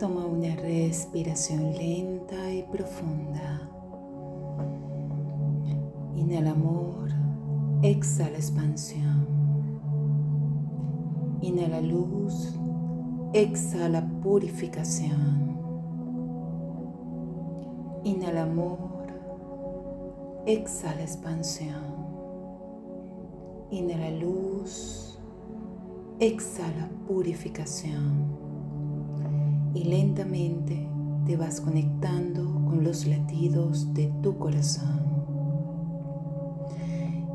Toma una respiración lenta y profunda. Inhala amor, exhala expansión. Inhala luz, exhala purificación. Inhala amor, exhala expansión. Inhala luz, exhala purificación y lentamente te vas conectando con los latidos de tu corazón.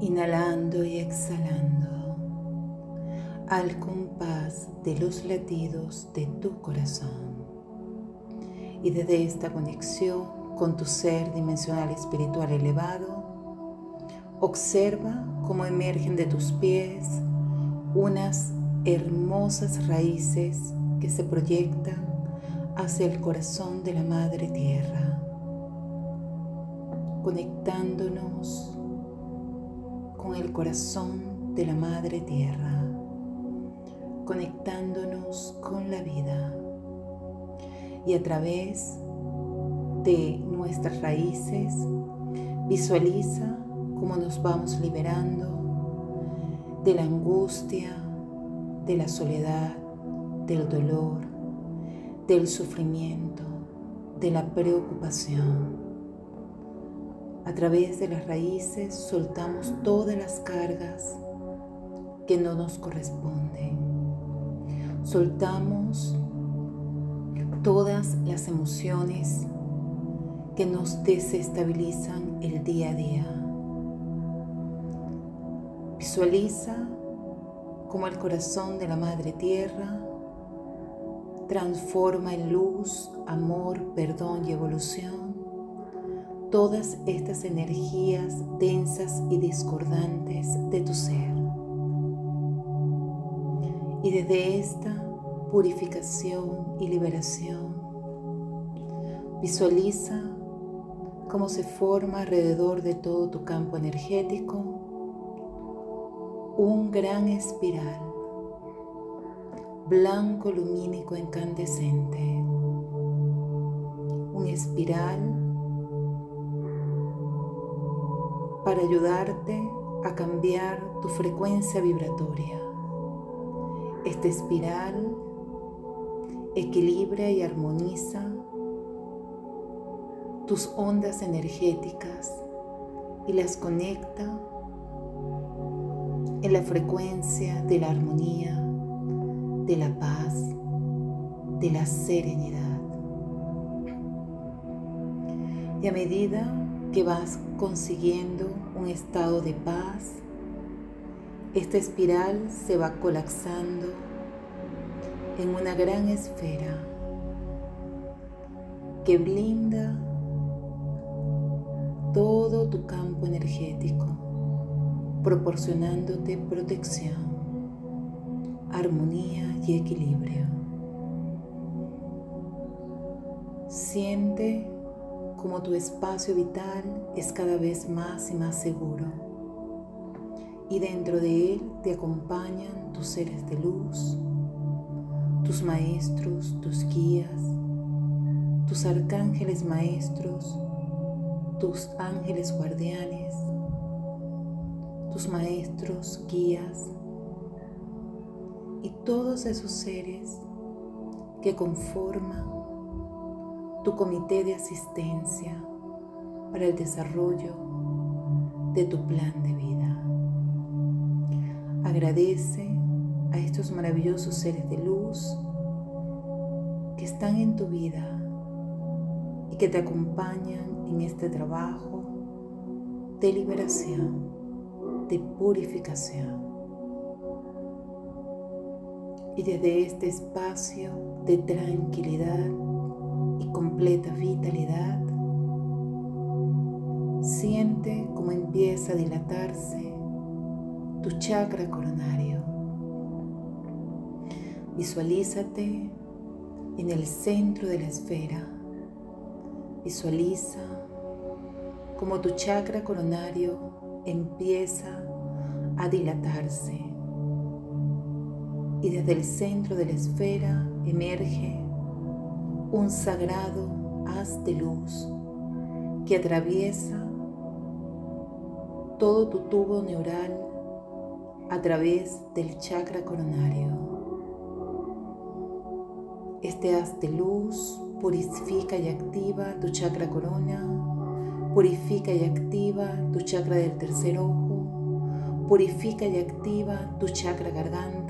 Inhalando y exhalando al compás de los latidos de tu corazón. Y desde esta conexión con tu ser dimensional espiritual elevado, observa cómo emergen de tus pies unas hermosas raíces que se proyectan hacia el corazón de la Madre Tierra, conectándonos con el corazón de la Madre Tierra, conectándonos con la vida. Y a través de nuestras raíces visualiza cómo nos vamos liberando de la angustia, de la soledad, del dolor, del sufrimiento, de la preocupación. A través de las raíces soltamos todas las cargas que no nos corresponden. Soltamos todas las emociones que nos desestabilizan el día a día. Visualiza como el corazón de la Madre Tierra transforma en luz, amor, perdón y evolución todas estas energías densas y discordantes de tu ser. Y desde esta purificación y liberación, visualiza cómo se forma alrededor de todo tu campo energético un gran espiral blanco lumínico incandescente, un espiral para ayudarte a cambiar tu frecuencia vibratoria. Esta espiral equilibra y armoniza tus ondas energéticas y las conecta en la frecuencia de la armonía de la paz, de la serenidad. Y a medida que vas consiguiendo un estado de paz, esta espiral se va colapsando en una gran esfera que blinda todo tu campo energético, proporcionándote protección armonía y equilibrio. Siente como tu espacio vital es cada vez más y más seguro y dentro de él te acompañan tus seres de luz, tus maestros, tus guías, tus arcángeles maestros, tus ángeles guardianes, tus maestros, guías, y todos esos seres que conforman tu comité de asistencia para el desarrollo de tu plan de vida. Agradece a estos maravillosos seres de luz que están en tu vida y que te acompañan en este trabajo de liberación, de purificación y desde este espacio de tranquilidad y completa vitalidad, siente cómo empieza a dilatarse tu chakra coronario. Visualízate en el centro de la esfera. Visualiza cómo tu chakra coronario empieza a dilatarse y desde el centro de la esfera emerge un sagrado haz de luz que atraviesa todo tu tubo neural a través del chakra coronario. Este haz de luz purifica y activa tu chakra corona, purifica y activa tu chakra del tercer ojo, purifica y activa tu chakra garganta,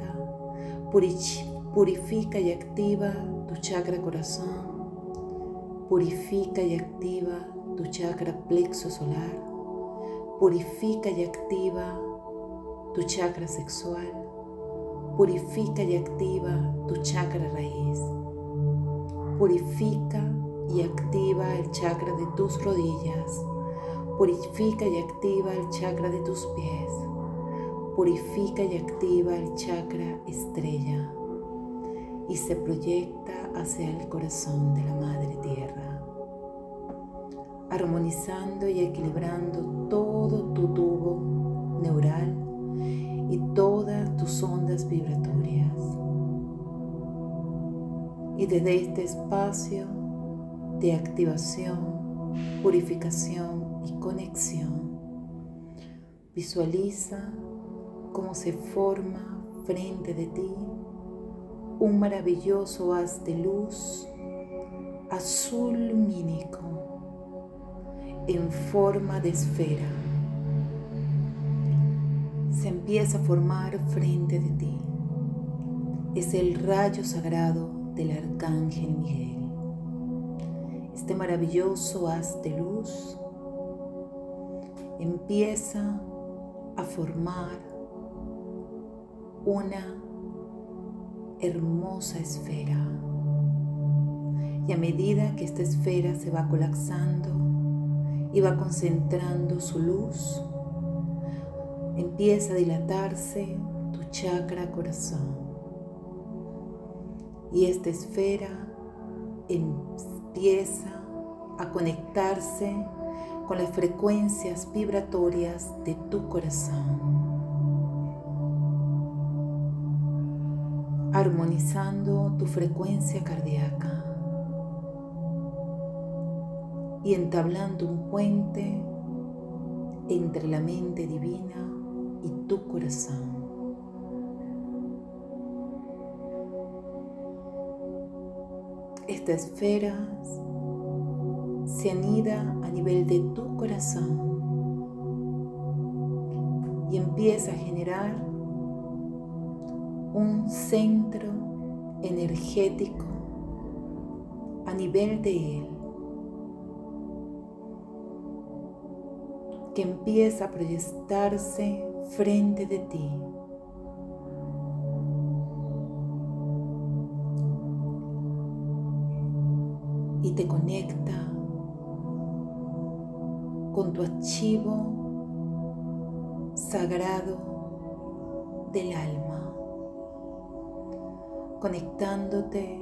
purifica y activa tu chakra corazón, purifica y activa tu chakra plexo solar, purifica y activa tu chakra sexual, purifica y activa tu chakra raíz Purifica y activa el chakra de tus rodillas. Purifica y activa el chakra de tus pies. Purifica y activa el chakra estrella. Y se proyecta hacia el corazón de la Madre Tierra. Armonizando y equilibrando todo tu tubo neural y todas tus ondas vibratorias y desde este espacio de activación, purificación y conexión, visualiza cómo se forma frente de ti un maravilloso haz de luz azul lumínico en forma de esfera. Se empieza a formar frente de ti. Es el rayo sagrado del Arcángel Miguel. Este maravilloso haz de luz empieza a formar una hermosa esfera. Y a medida que esta esfera se va colapsando y va concentrando su luz, empieza a dilatarse tu chakra corazón y esta esfera empieza a conectarse con las frecuencias vibratorias de tu corazón, armonizando tu frecuencia cardíaca y entablando un puente entre la mente divina y tu corazón. Esta esfera se anida a nivel de tu corazón y empieza a generar un centro energético a nivel de él que empieza a proyectarse frente de ti. y te conecta con tu archivo sagrado del alma, conectándote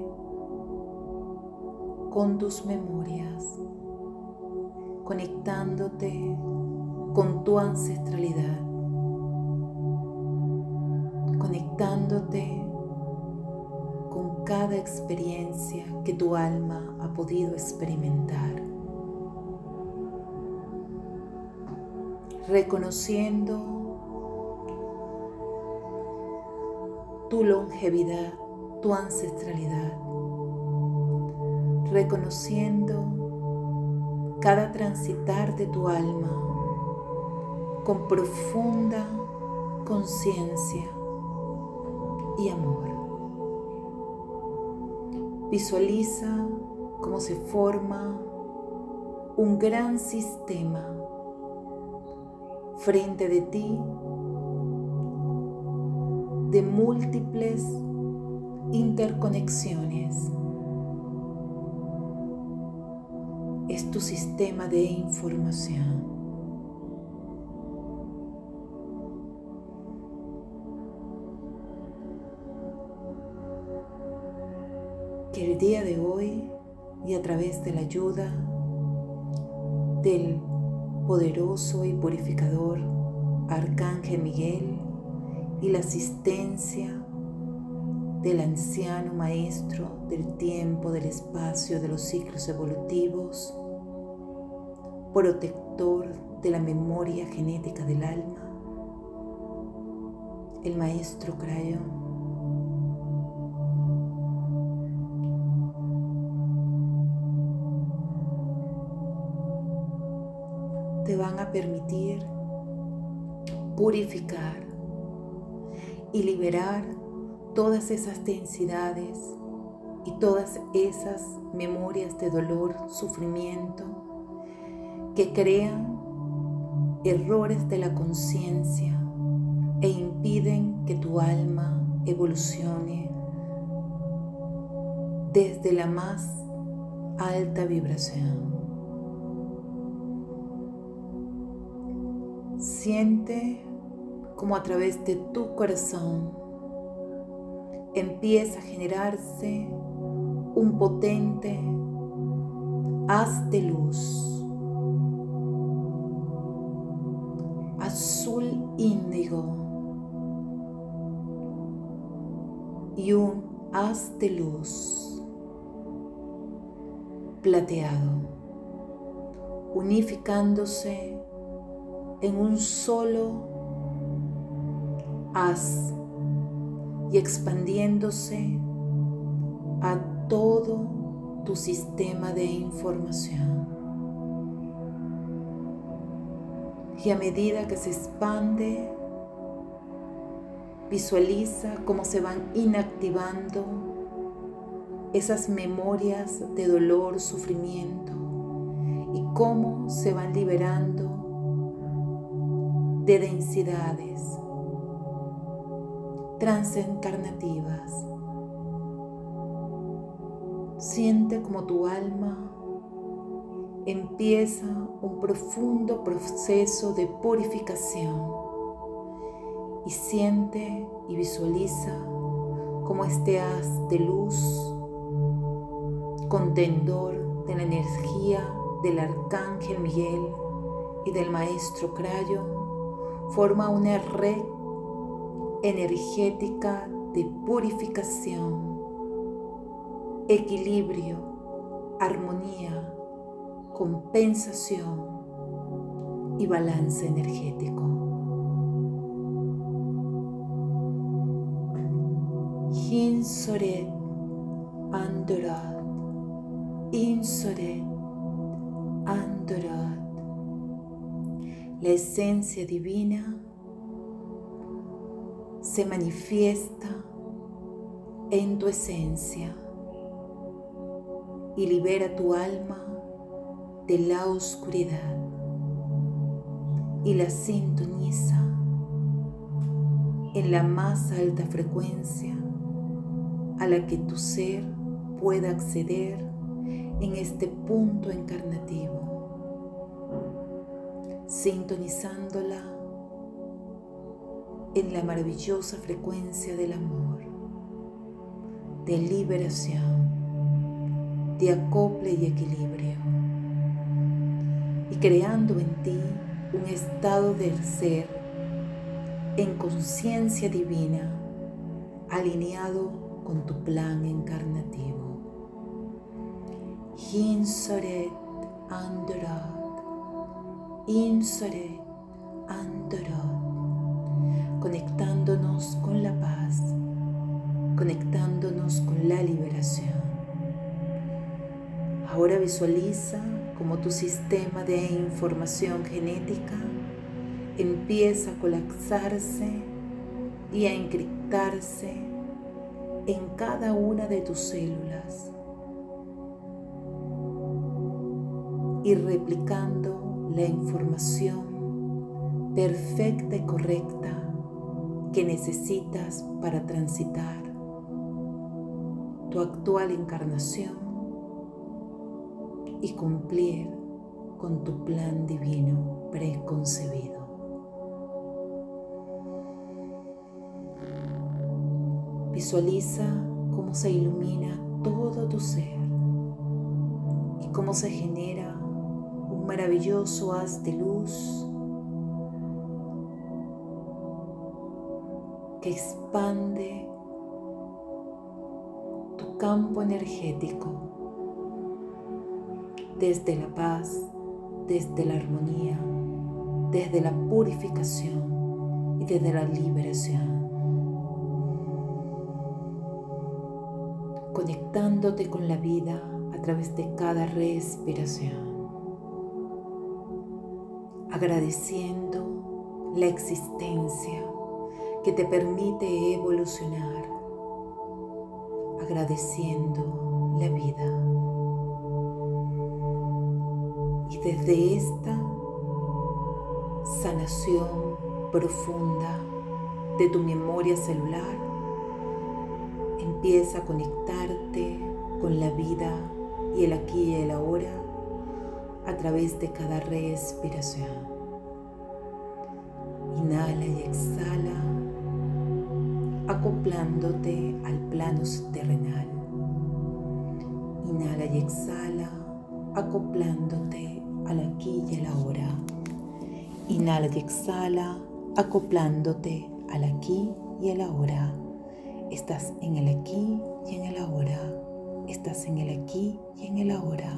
con tus memorias, conectándote con tu ancestralidad, conectándote cada experiencia que tu alma ha podido experimentar. Reconociendo tu longevidad, tu ancestralidad. Reconociendo cada transitar de tu alma con profunda conciencia y amor. Visualiza cómo se forma un gran sistema frente de ti de múltiples interconexiones. Es tu sistema de información. que el día de hoy y a través de la ayuda del poderoso y purificador Arcángel Miguel y la asistencia del anciano maestro del tiempo, del espacio, de los ciclos evolutivos, protector de la memoria genética del alma, el maestro Crayon te van a permitir purificar y liberar todas esas densidades y todas esas memorias de dolor, sufrimiento que crean errores de la conciencia e impiden que tu alma evolucione desde la más alta vibración. Siente como a través de tu corazón empieza a generarse un potente haz de luz azul índigo y un haz de luz plateado unificándose en un solo haz y expandiéndose a todo tu sistema de información. Y a medida que se expande, visualiza cómo se van inactivando esas memorias de dolor, sufrimiento y cómo se van liberando de densidades transencarnativas. Siente como tu alma empieza un profundo proceso de purificación y siente y visualiza como este haz de luz, contendor de la energía del arcángel Miguel y del maestro Crayo forma una red energética de purificación, equilibrio, armonía, compensación y balance energético. Hinsoret Andorat, Insoret Andorat la esencia divina se manifiesta en tu esencia y libera tu alma de la oscuridad y la sintoniza en la más alta frecuencia a la que tu ser pueda acceder en este punto encarnativo sintonizándola en la maravillosa frecuencia del amor, de liberación, de acople y equilibrio, y creando en ti un estado del ser en conciencia divina alineado con tu plan encarnativo. Hinsoret Andra Insore Andorot, conectándonos con la paz, conectándonos con la liberación. Ahora visualiza como tu sistema de información genética empieza a colapsarse y a encriptarse en cada una de tus células y replicando la información perfecta y correcta que necesitas para transitar tu actual encarnación y cumplir con tu plan divino preconcebido. Visualiza cómo se ilumina todo tu ser y cómo se genera maravilloso haz de luz que expande tu campo energético desde la paz, desde la armonía, desde la purificación y desde la liberación. Conectándote con la vida a través de cada respiración. Agradeciendo la existencia que te permite evolucionar. Agradeciendo la vida. Y desde esta sanación profunda de tu memoria celular, empieza a conectarte con la vida y el aquí y el ahora a través de cada respiración. Inhala y exhala, acoplándote al plano terrenal. Inhala y exhala, acoplándote al aquí y al ahora. Inhala y exhala, acoplándote al aquí y al ahora. Estás en el aquí y en el ahora. Estás en el aquí y en el ahora.